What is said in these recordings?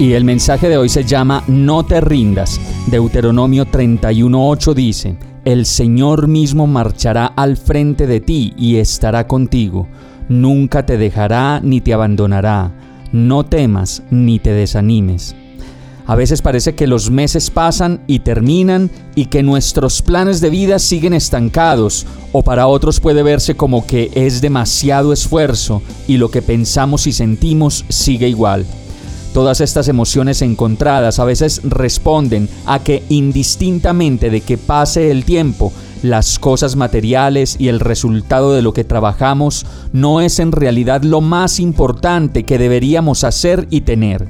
Y el mensaje de hoy se llama No te rindas. Deuteronomio 31.8 dice, el Señor mismo marchará al frente de ti y estará contigo. Nunca te dejará ni te abandonará. No temas ni te desanimes. A veces parece que los meses pasan y terminan y que nuestros planes de vida siguen estancados, o para otros puede verse como que es demasiado esfuerzo y lo que pensamos y sentimos sigue igual. Todas estas emociones encontradas a veces responden a que indistintamente de que pase el tiempo, las cosas materiales y el resultado de lo que trabajamos no es en realidad lo más importante que deberíamos hacer y tener.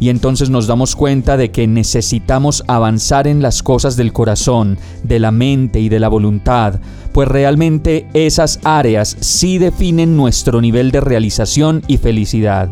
Y entonces nos damos cuenta de que necesitamos avanzar en las cosas del corazón, de la mente y de la voluntad, pues realmente esas áreas sí definen nuestro nivel de realización y felicidad.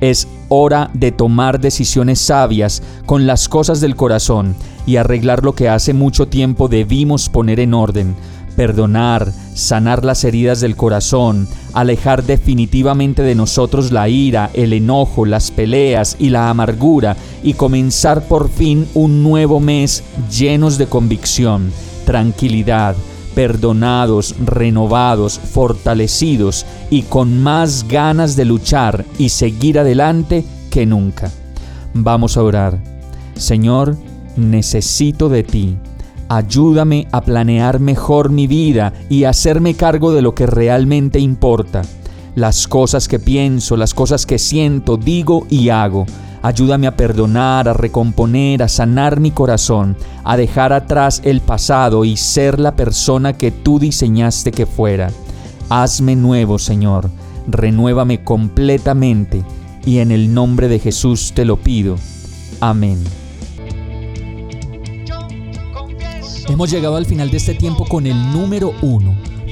Es hora de tomar decisiones sabias con las cosas del corazón y arreglar lo que hace mucho tiempo debimos poner en orden, perdonar, sanar las heridas del corazón, alejar definitivamente de nosotros la ira, el enojo, las peleas y la amargura y comenzar por fin un nuevo mes llenos de convicción, tranquilidad, perdonados, renovados, fortalecidos y con más ganas de luchar y seguir adelante que nunca. Vamos a orar. Señor, necesito de ti. Ayúdame a planear mejor mi vida y hacerme cargo de lo que realmente importa. Las cosas que pienso, las cosas que siento, digo y hago Ayúdame a perdonar, a recomponer, a sanar mi corazón, a dejar atrás el pasado y ser la persona que tú diseñaste que fuera. Hazme nuevo, Señor. Renuévame completamente y en el nombre de Jesús te lo pido. Amén. Hemos llegado al final de este tiempo con el número uno